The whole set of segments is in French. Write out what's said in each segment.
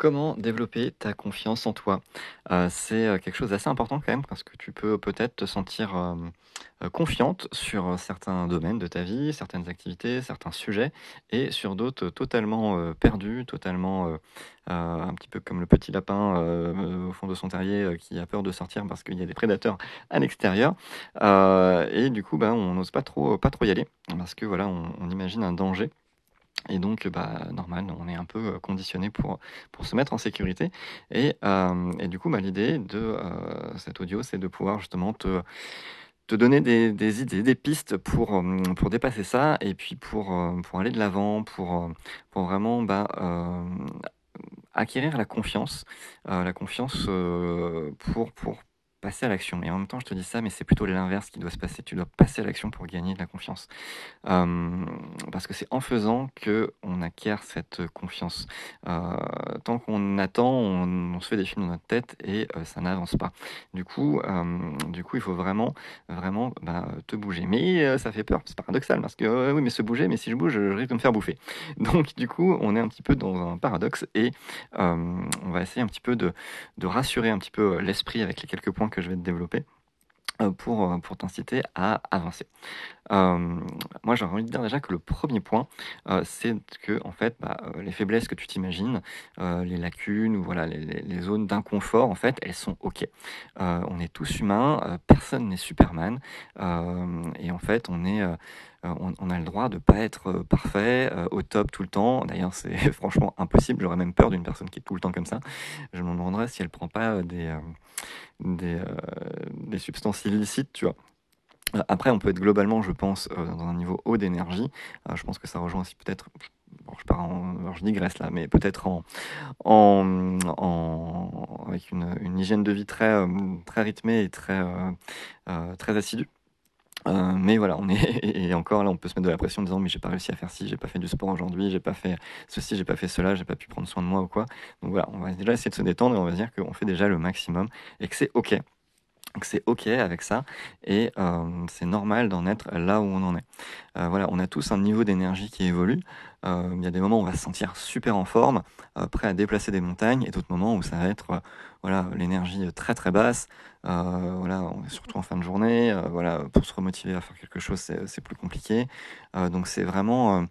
Comment développer ta confiance en toi? Heu, c'est, heu, quelque chose d'assez important quand même parce que tu peux peut-être te sentir, heu, confiante sur, certains domaines de ta vie, certaines activités, certains sujets et sur d'autres, totalement, heu, perdue, totalement, un petit peu comme le petit lapin, au fond de son terrier, qui a peur de sortir parce qu'il y a des prédateurs à l'extérieur. Et du coup, bah, on n'ose pas trop, y aller parce que voilà, on imagine un danger et donc, bah, normal, on est un peu, heu, conditionné pour, pour se mettre en sécurité. Et hem et du coup, bah, l'idée de, heu, cet audio, c'est de pouvoir justement te te donner des des idées, des pistes pour, hem, pour dépasser ça et puis pour, pour aller de l'avant, pour, pour vraiment, bah, acquérir la confiance, la confiance, pour pour passer à l'action et en même temps, je te dis ça, mais c'est plutôt l'inverse qui doit se passer. Tu dois passer à l'action pour gagner de la confiance. Hem, parce que c'est en faisant qu'on acquiert cette confiance. Heu, tant qu'on attend, on on se fait des films dans notre tête et heu, ça n'avance pas. Du coup, du coup, il faut vraiment, vraiment, bah, te bouger. Mais ça fait peur, c'est paradoxal parce que, oui, mais se bouger, mais si je bouge, je risque de me faire bouffer. Donc du coup, on est un petit peu dans un paradoxe et on va essayer un petit peu de de rassurer un petit peu, l'esprit avec les quelques points que je vais te développer, heu, pour, heu, pour t'inciter à avancer. Hem, moi, j'aurais envie de dire déjà que le premier point, c'est qu'en fait, bah, les faiblesses que tu t'imagines, les lacunes ou voilà, les zones d'inconfort, en fait, elles sont OK. On est tous humains, personne n'est Superman, et en fait, on est, on a le droit de pas être, parfait, au top tout le temps. D'ailleurs, c'est franchement impossible. J'aurais même peur d'une personne qui est tout le temps comme ça. Je me demanderais si elle prend pas, des, des, heu, des substances illicites, tu vois? Heu, après, on peut être globalement, je pense, heu, dans un niveau haut d'énergie. Je pense que ça rejoint aussi peut-être bon, je pars en alors je digresse là, mais peut-être en en, avec une, hygiène de vie très, très rythmée et très, très assidue. Heu, mais voilà, on est et encore là, on peut se mettre de la pression en disant: «Mais j'ai pas réussi à faire ci, j'ai pas fait du sport aujourd'hui, j'ai pas fait ceci, j'ai pas fait cela, j'ai pas pu prendre soin de moi ou quoi». Donc voilà, on va déjà essayer de se détendre et on va dire qu'on fait déjà le maximum et que c'est OK. Donc c'est OK avec ça et hem, c'est normal d'en être là où on en est. Heu, voilà, on a tous un niveau d'énergie qui évolue. Heu, il y a des moments où on va se sentir super en forme, prêt à déplacer des montagnes et d'autres moments où ça va être, voilà, l'énergie, très, très basse. Voilà, surtout en fin de journée, voilà, pour se remotiver à faire quelque chose, c'est plus compliqué. Donc c'est vraiment,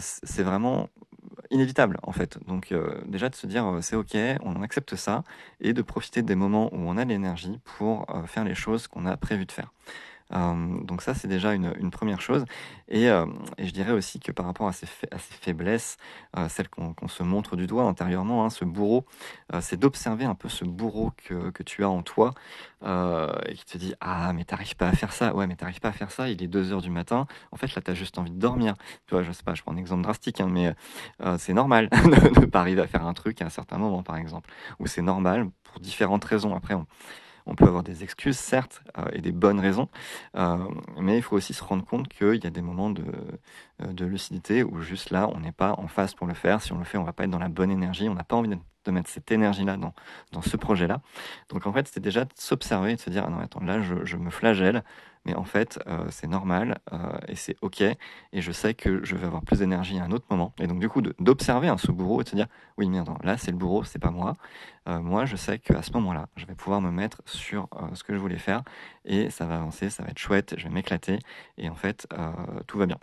c'est vraiment inévitable en fait. Donc heu, déjà de se dire, heu: «C'est OK, on accepte ça» et de profiter des moments où on a l'énergie pour, heu, faire les choses qu'on a prévu de faire. Hem, donc ça, c'est déjà une, 1 chose et hem et je dirais aussi que par rapport à ces faiblesses, heu, celles qu'on se montre du doigt intérieurement, hein, ce bourreau, c'est d'observer un peu ce bourreau que tu as en toi, et qui te dit: «Ah mais tu arrives pas à faire ça». Ouais, mais tu arrives pas à faire ça, il est 2:00 du matin. En fait, là, tu as juste envie de dormir. Tu vois? Je sais pas, je prends un exemple drastique, hein, mais c'est normal de de pas arriver à faire un truc à un certain moment, par exemple. Ou c'est normal pour différentes raisons. Après, on on peut avoir des excuses, certes, heu et des bonnes raisons, heu, mais il faut aussi se rendre compte qu'il y a des moments de, de lucidité où juste là, on n'est pas en phase pour le faire. Si on le fait, on va pas être dans la bonne énergie, on n'a pas envie de mettre cette énergie-là dans dans ce projet-là. Donc en fait, c'est déjà de s'observer et de se dire: «Ah non, attends, là, je me flagelle, mais en fait, heu, c'est normal, heu et c'est OK et je sais que je vais avoir plus d'énergie à un autre moment» et donc du coup, d'observer, hein, ce bourreau et de se dire: «Oui, mais attends, là, c'est le bourreau, c'est pas moi. Heu, moi, je sais qu'à ce moment-là, je vais pouvoir me mettre sur, ce que je voulais faire et ça va avancer, ça va être chouette, je vais m'éclater et en fait, tout va bien».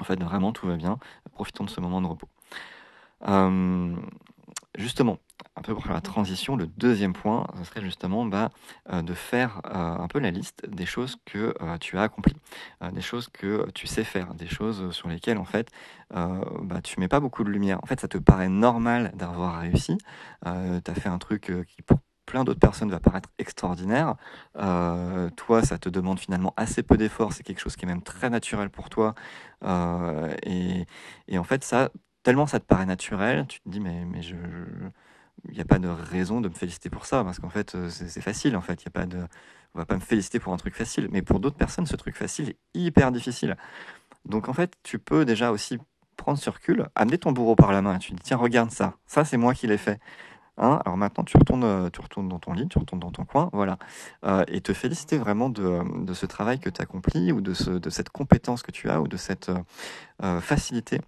En fait, vraiment, tout va bien. Profitons de ce moment de repos. Justement, un peu pour la transition, le 2e point, ce serait justement, bah, heu, de faire, heu, un peu la liste des choses que, heu, tu as accomplies. Des choses que tu sais faire, des choses sur lesquelles en fait, bah, tu mets pas beaucoup de lumière. En fait, ça te paraît normal d'avoir réussi. Tu as fait un truc, qui pour plein d'autres personnes va paraître extraordinaire. Toi, ça te demande finalement assez peu d'efforts, c'est quelque chose qui est même très naturel pour toi. Et en fait, ça, tellement ça te paraît naturel, tu te dis: «Mais mais je il y a pas de raison de me féliciter pour ça parce qu'en fait, heu, c'est facile en fait, y a pas de on va pas me féliciter pour un truc facile». Mais pour d'autres personnes, ce truc facile est hyper difficile. Donc en fait, tu peux déjà aussi prendre ce recul, amener ton bourreau par la main et tu dis: «Tiens, regarde ça, ça c'est moi qui l'ai fait, hein, alors maintenant tu retournes, heu, tu retournes dans ton lit, tu retournes dans ton coin», voilà. Heu et te féliciter vraiment de, de ce travail que tu accomplis ou de ce de cette compétence que tu as ou de cette, facilité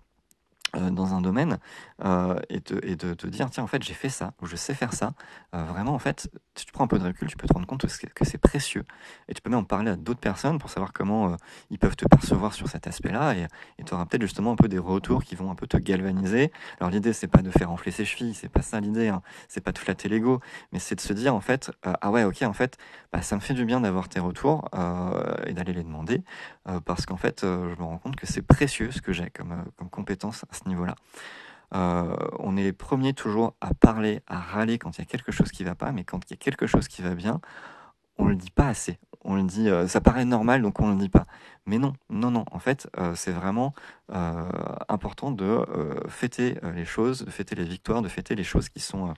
euh, dans un domaine euh, et, de te dire tiens en fait j'ai fait ça ou je sais faire ça euh, vraiment en fait si tu prends un peu de recul tu peux te rendre compte que c'est précieux et tu peux même en parler à d'autres personnes pour savoir comment ils peuvent te percevoir sur cet aspect là et tu auras peut-être justement un peu des retours qui vont un peu te galvaniser alors l'idée c'est pas de faire enfler ses chevilles c'est pas ça l'idée hein. c'est pas de flatter l'ego mais c'est de se dire en fait ah ouais ok en fait bah, ça me fait du bien d'avoir tes retours et d'aller les demander parce qu'en fait je me rends compte que c'est précieux ce que j'ai comme, compétence ce niveau-là. Euh, on est les premiers toujours à parler, à râler quand il y a quelque chose qui va pas, mais quand il y a quelque chose qui va bien, on le dit pas assez. On le dit, euh, ça paraît normal, donc on le dit pas. Mais non, non, non. En fait, euh, c'est vraiment important de fêter les choses, de fêter les victoires, de fêter les choses qui sont,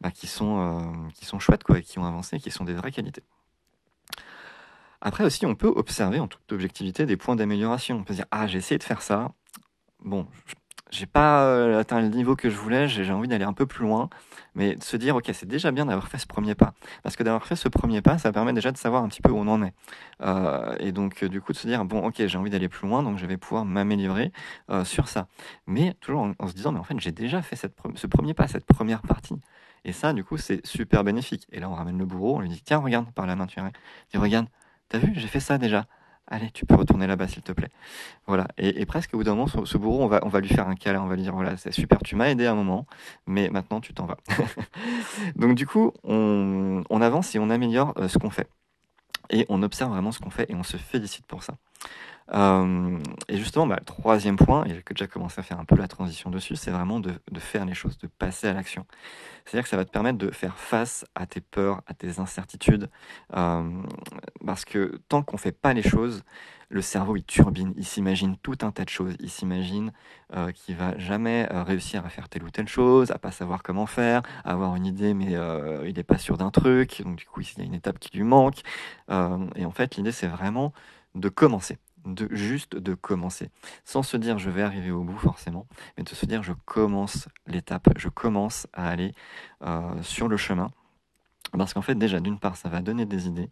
bah, qui sont, chouettes, quoi, qui ont avancé, qui sont des vraies qualités. Après aussi, on peut observer en toute objectivité des points d'amélioration. On peut dire, ah, j'ai essayé de faire ça, bon, j'ai pas euh, atteint le niveau que je voulais, j'ai envie d'aller un peu plus loin, mais de se dire, ok, c'est déjà bien d'avoir fait ce premier pas. Parce que d'avoir fait ce premier pas, ça permet déjà de savoir un petit peu où on en est. Euh, et donc, du coup, de se dire, bon, ok, j'ai envie d'aller plus loin, donc je vais pouvoir m'améliorer euh, sur ça. Mais toujours en, se disant, mais en fait, j'ai déjà fait ce premier pas, cette première partie. Et ça, du coup, c'est super bénéfique. Et là, on ramène le bourreau, on lui dit, tiens, regarde, par la main, tu regarde, t'as vu, j'ai fait ça déjà. Allez, tu peux retourner là-bas, s'il te plaît. Voilà. Et, presque au bout d'un moment, ce, bourreau, on va, on va lui faire un câlin, on va lui dire voilà, c'est super, tu m'as aidé à un moment, mais maintenant tu t'en vas. Donc du coup, on, avance et on améliore euh, ce qu'on fait. Et on observe vraiment ce qu'on fait et on se félicite pour ça. Euh, et justement, bah, le troisième point, et j'ai déjà commencé à faire un peu la transition dessus, c'est vraiment de, faire les choses, de passer à l'action. C'est-à-dire que ça va te permettre de faire face à tes peurs, à tes incertitudes, euh, parce que tant qu'on fait pas les choses, le cerveau il turbine, il s'imagine tout un tas de choses, il s'imagine euh, qu'il va jamais euh, réussir à faire telle ou telle chose, à pas savoir comment faire, à avoir une idée mais il n'est pas sûr d'un truc, donc du coup il y a une étape qui lui manque. et en fait l'idée c'est vraiment de commencer de juste de commencer, sans se dire je vais arriver au bout forcément, mais de se dire je commence l'étape, je commence à aller euh, sur le chemin. Parce qu'en fait déjà d'une part ça va donner des idées,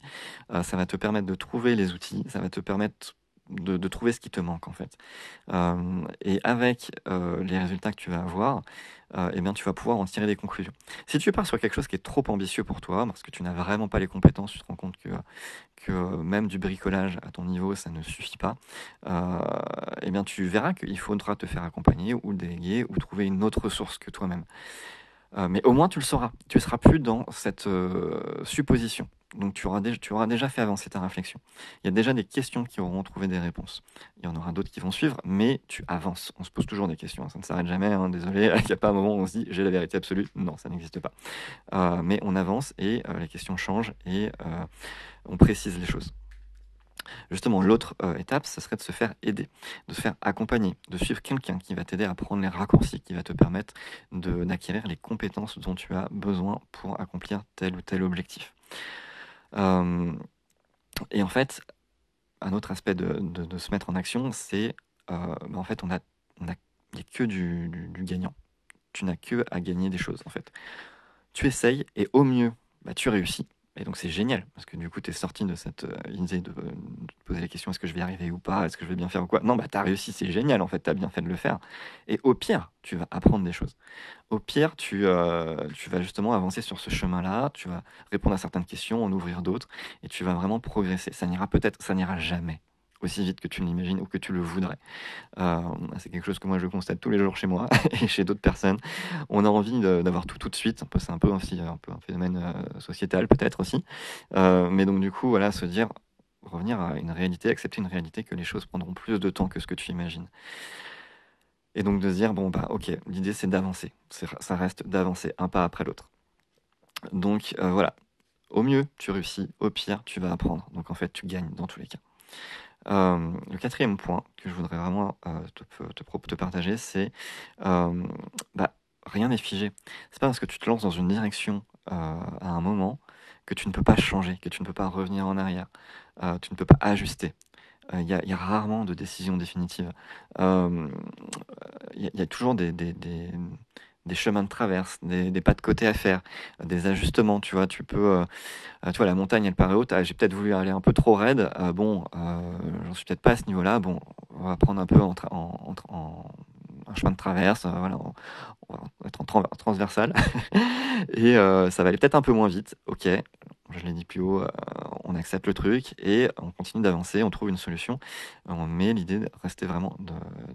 euh, ça va te permettre de trouver les outils, ça va te permettre de, trouver ce qui te manque en fait. Euh, et avec les résultats que tu vas avoir, euh, eh bien, tu vas pouvoir en tirer des conclusions. Si tu pars sur quelque chose qui est trop ambitieux pour toi, parce que tu n'as vraiment pas les compétences, tu te rends compte que, que même du bricolage à ton niveau, ça ne suffit pas, euh, eh bien, tu verras qu'il faudra te faire accompagner ou déléguer ou trouver une autre ressource que toi-même. Euh, mais au moins, tu le sauras. Tu ne seras plus dans cette supposition. Donc tu auras, déjà, fait avancer ta réflexion. Il y a déjà des questions qui auront trouvé des réponses. Il y en aura d'autres qui vont suivre, mais tu avances. On se pose toujours des questions, ça ne s'arrête jamais. Hein, désolé, il n'y a pas un moment où on se dit j'ai la vérité absolue. Non, ça n'existe pas. Euh, mais on avance et euh, les questions changent et euh, on précise les choses. Justement, l'autre étape, ce serait de se faire aider, de se faire accompagner, de suivre quelqu'un qui va t'aider à prendre les raccourcis, qui va te permettre d'acquérir les compétences dont tu as besoin pour accomplir tel ou tel objectif. Euh, et en fait, un autre aspect de, se mettre en action, c'est euh, bah, en fait, on a, on a, n'y a que du, gagnant. Tu n'as que à gagner des choses en fait. Tu essayes et au mieux, bah, tu réussis. Et donc c'est génial, parce que du coup, tu es sorti de cette euh, idée de, te poser la question est-ce que je vais y arriver ou pas? Est-ce que je vais bien faire ou quoi? Non, bah tu as réussi, c'est génial, en fait, tu as bien fait de le faire. Et au pire, tu vas apprendre des choses. Au pire, tu, euh, tu vas justement avancer sur ce chemin-là, tu vas répondre à certaines questions, en ouvrir d'autres, et tu vas vraiment progresser. Ça n'ira peut-être, ça n'ira jamais aussi vite que tu l'imagines ou que tu le voudrais. Euh, c'est quelque chose que moi je constate tous les jours chez moi et chez d'autres personnes. On a envie d'avoir tout tout de suite. C'est un peu aussi un phénomène euh, sociétal peut-être aussi. Euh, mais donc du coup voilà se dire revenir à une réalité, accepter une réalité que les choses prendront plus de temps que ce que tu imagines. Et donc de se dire bon bah ok l'idée c'est d'avancer. Ça reste d'avancer un pas après l'autre. Donc voilà. Au mieux, tu réussis. Au pire, tu vas apprendre. Donc en fait, tu gagnes dans tous les cas. Euh, le quatrième point que je voudrais vraiment euh, te, partager, c'est euh, bah, rien n'est figé. C'est pas parce que tu te lances dans une direction à un moment que tu ne peux pas changer, que tu ne peux pas revenir en arrière, tu ne peux pas ajuster. Il y, a rarement de décision définitive. Il y, a toujours des chemins de traverse, des, pas de côté à faire, des ajustements, tu vois, tu peux, euh, tu vois, la montagne elle paraît haute, ah, j'ai peut-être voulu aller un peu trop raide, euh, bon, euh, j'en suis peut-être pas à ce niveau-là, bon, on va prendre un peu en, en, un chemin de traverse, voilà, on, va être en transversal, et ça va aller peut-être un peu moins vite, ok, je l'ai dit plus haut, on accepte le truc, et on continue d'avancer, on trouve une solution, on met l'idée de rester vraiment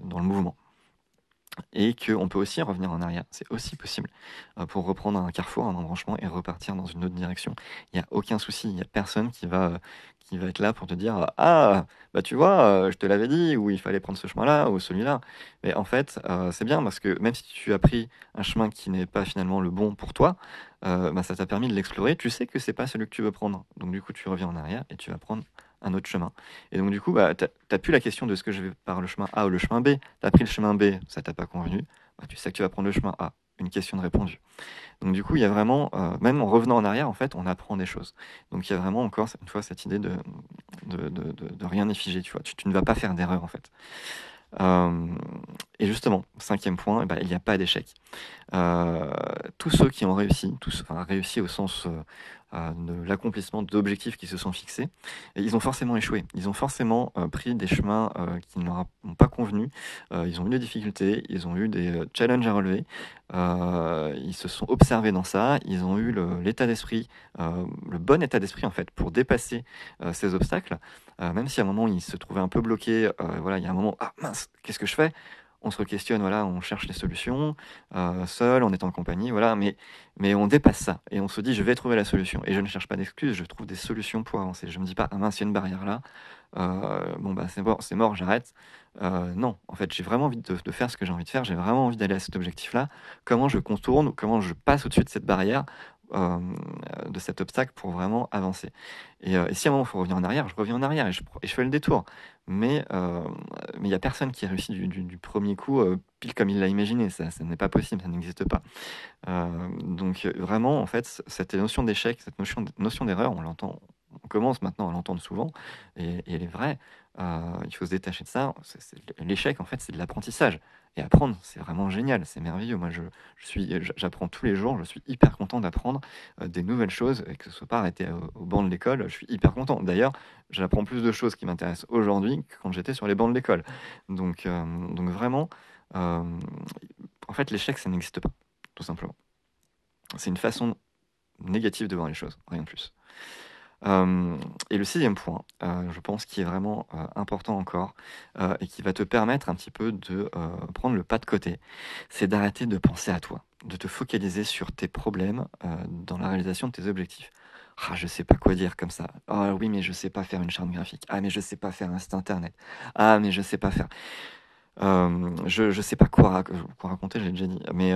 dans le mouvement et qu'on peut aussi revenir en arrière. C'est aussi possible euh, pour reprendre un carrefour, un embranchement et repartir dans une autre direction. Il n'y a aucun souci, il n'y a personne qui va, qui va être là pour te dire Ah, bah tu vois, euh, je te l'avais dit, ou il fallait prendre ce chemin-là ou celui-là. Mais en fait, euh, c'est bien parce que même si tu as pris un chemin qui n'est pas finalement le bon pour toi, bah, ça t'a permis de l'explorer. Tu sais que c'est pas celui que tu veux prendre. Donc du coup, tu reviens en arrière et tu vas prendre un autre chemin. Et donc, du coup, bah, tu n'as plus la question de ce que je vais par le chemin A ou le chemin B. Tu as pris le chemin B, ça t'a pas convenu. Bah, tu sais que tu vas prendre le chemin A. Une question de répondu. Donc, du coup, il y a vraiment, euh, même en revenant en arrière, en fait, on apprend des choses. Donc, il y a vraiment encore, une fois, cette idée de, de, de, rien n'est. Tu, vois. Tu, ne vas pas faire d'erreur, en fait. Euh, et justement, cinquième point, eh ben, il n'y a pas d'échec. Euh, tous ceux qui ont réussi, tous, enfin réussi au sens de l'accomplissement d'objectifs qui se sont fixés, ils ont forcément échoué. Ils ont forcément euh, pris des chemins euh, qui ne leur ont pas convenu. Euh, ils ont eu des difficultés, ils ont eu des challenges à relever. ils se sont observés dans ça. Ils ont eu l'état d'esprit, le bon état d'esprit en fait, pour dépasser ces obstacles. même si à un moment ils se trouvaient un peu bloqués, voilà, il y a un moment, ah mince, qu'est-ce que je fais? On se questionne, voilà, on cherche les solutions, euh, seul, en étant en compagnie, voilà, mais, on dépasse ça et on se dit, je vais trouver la solution. Et je ne cherche pas d'excuses, je trouve des solutions pour avancer. Je ne me dis pas, ah mince, il y a une barrière là, euh, bon, bah c'est mort, j'arrête. Euh, non, en fait, j'ai vraiment envie de, de, faire ce que j'ai envie de faire, j'ai vraiment envie d'aller à cet objectif-là. Comment je contourne ou comment je passe au-dessus de cette barrière euh, de cet obstacle pour vraiment avancer. Et, euh, si à un moment il faut revenir en arrière, je reviens en arrière et je, fais le détour. Mais euh, il n'y a personne qui a réussi du, premier coup pile comme il l'a imaginé. Ça, n'est pas possible, ça n'existe pas. donc vraiment, en fait, cette notion d'échec, cette notion, notion d'erreur, on l'entend, on commence maintenant à l'entendre souvent, et, et elle est vraie. il faut se détacher de ça. L'échec, en fait, c'est de l'apprentissage. Et apprendre, c'est vraiment génial, c'est merveilleux. Moi, je, suis, j'apprends tous les jours, je suis hyper content d'apprendre euh, des nouvelles choses, et que ce soit pas arrêté au, banc de l'école, je suis hyper content. D'ailleurs, j'apprends plus de choses qui m'intéressent aujourd'hui que quand j'étais sur les bancs de l'école. Donc, euh, vraiment, euh, en fait, l'échec, ça n'existe pas, tout simplement. C'est une façon négative de voir les choses, rien de plus. Euh, et le sixième point, euh, je pense, qui est vraiment euh, important encore et qui va te permettre un petit peu de prendre le pas de côté, c'est d'arrêter de penser à toi, de te focaliser sur tes problèmes dans la réalisation de tes objectifs. Ah, je sais pas quoi dire comme ça. Ah oui, mais je sais pas faire une charte graphique. Ah, mais je sais pas faire un site internet. Ah, mais je sais pas faire. je, je sais pas quoi, quoi raconter, j'ai déjà dit. Mais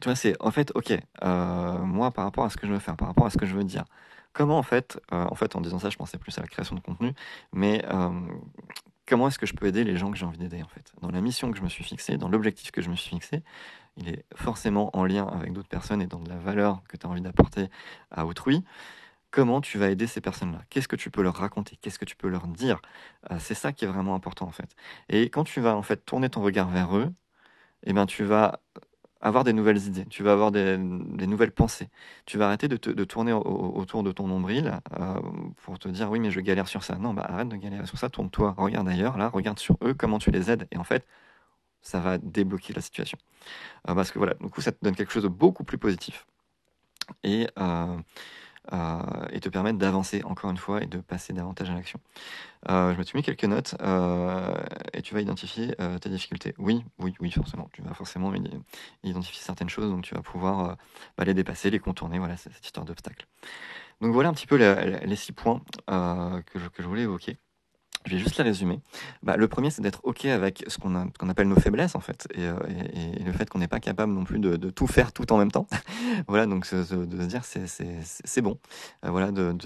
tu vois, c'est en fait, ok, moi par rapport à ce que je veux faire, par rapport à ce que je veux dire, comment en fait, euh, en fait, en disant ça, je pensais plus à la création de contenu, mais euh, comment est-ce que je peux aider les gens que j'ai envie d'aider en fait? Dans la mission que je me suis fixée, dans l'objectif que je me suis fixé, il est forcément en lien avec d'autres personnes et dans de la valeur que tu as envie d'apporter à autrui. Comment tu vas aider ces personnes-là? Qu'est-ce que tu peux leur raconter? Qu'est-ce que tu peux leur dire? Euh, C'est ça qui est vraiment important en fait. Et quand tu vas en fait tourner ton regard vers eux, eh ben tu vas avoir des nouvelles idées, tu vas avoir des, nouvelles pensées. Tu vas arrêter de, de tourner autour de ton nombril euh, pour te dire oui mais je galère sur ça. Non, bah arrête de galérer sur ça, tourne-toi, regarde ailleurs, là, regarde sur eux, comment tu les aides. Et en fait, ça va débloquer la situation. Euh, parce que voilà, du coup, ça te donne quelque chose de beaucoup plus positif. Et euh, et te permettre d'avancer encore une fois et de passer davantage à l'action. Euh, je me suis mis quelques notes euh, et tu vas identifier tes difficultés. Oui, oui, oui, forcément. Tu vas forcément identifier certaines choses, donc tu vas pouvoir bah, les dépasser, les contourner. Voilà, cette histoire d'obstacle. Donc voilà un petit peu les, six points que je voulais évoquer. Je vais juste les résumer. Bah, le premier, c'est d'être OK avec ce qu'on appelle nos faiblesses, en fait, et, euh, le fait qu'on n'est pas capable non plus de, tout faire tout en même temps. voilà, donc de se dire, c'est bon. Euh, voilà, de,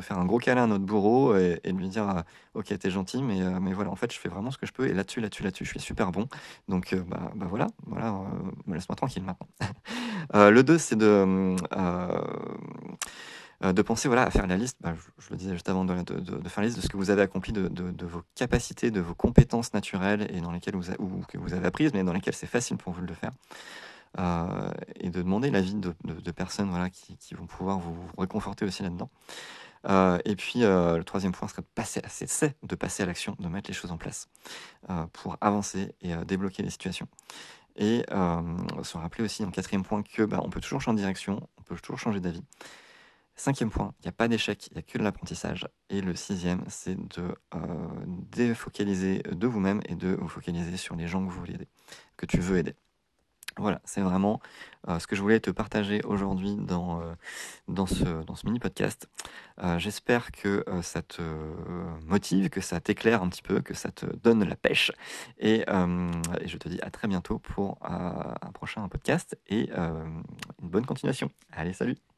faire un gros câlin à notre bourreau et, de lui dire, euh, OK, t'es gentil, mais, mais voilà, en fait, je fais vraiment ce que je peux, et là-dessus, là-dessus, là-dessus, je suis super bon. Donc, bah, bah, voilà, voilà laisse-moi tranquille maintenant. le 2, c'est de euh, de penser voilà, à faire la liste, bah, je, le disais juste avant, de, faire la liste de ce que vous avez accompli, de, vos capacités, de vos compétences naturelles et dans lesquelles vous, ou que vous avez apprises, mais dans lesquelles c'est facile pour vous de le faire. Euh, et de demander l'avis de, personnes voilà, qui, vont pouvoir vous réconforter aussi là-dedans. et puis, le troisième point serait de passer à c'est de passer à l'action, de mettre les choses en place, pour avancer et débloquer les situations et se rappeler aussi en quatrième point que, bah, on peut toujours changer de direction, on peut toujours changer d'avis. Cinquième point, il n'y a pas d'échec, il n'y a que de l'apprentissage. Et le sixième, c'est de défocaliser de vous-même et de vous focaliser sur les gens que vous voulez aider, que tu veux aider. Voilà, c'est vraiment euh, ce que je voulais te partager aujourd'hui dans, euh, dans, ce, dans ce mini podcast. Euh, j'espère que ça te motive, que ça t'éclaire un petit peu, que ça te donne la pêche. Et, et je te dis à très bientôt pour un prochain podcast et une bonne continuation. Allez, salut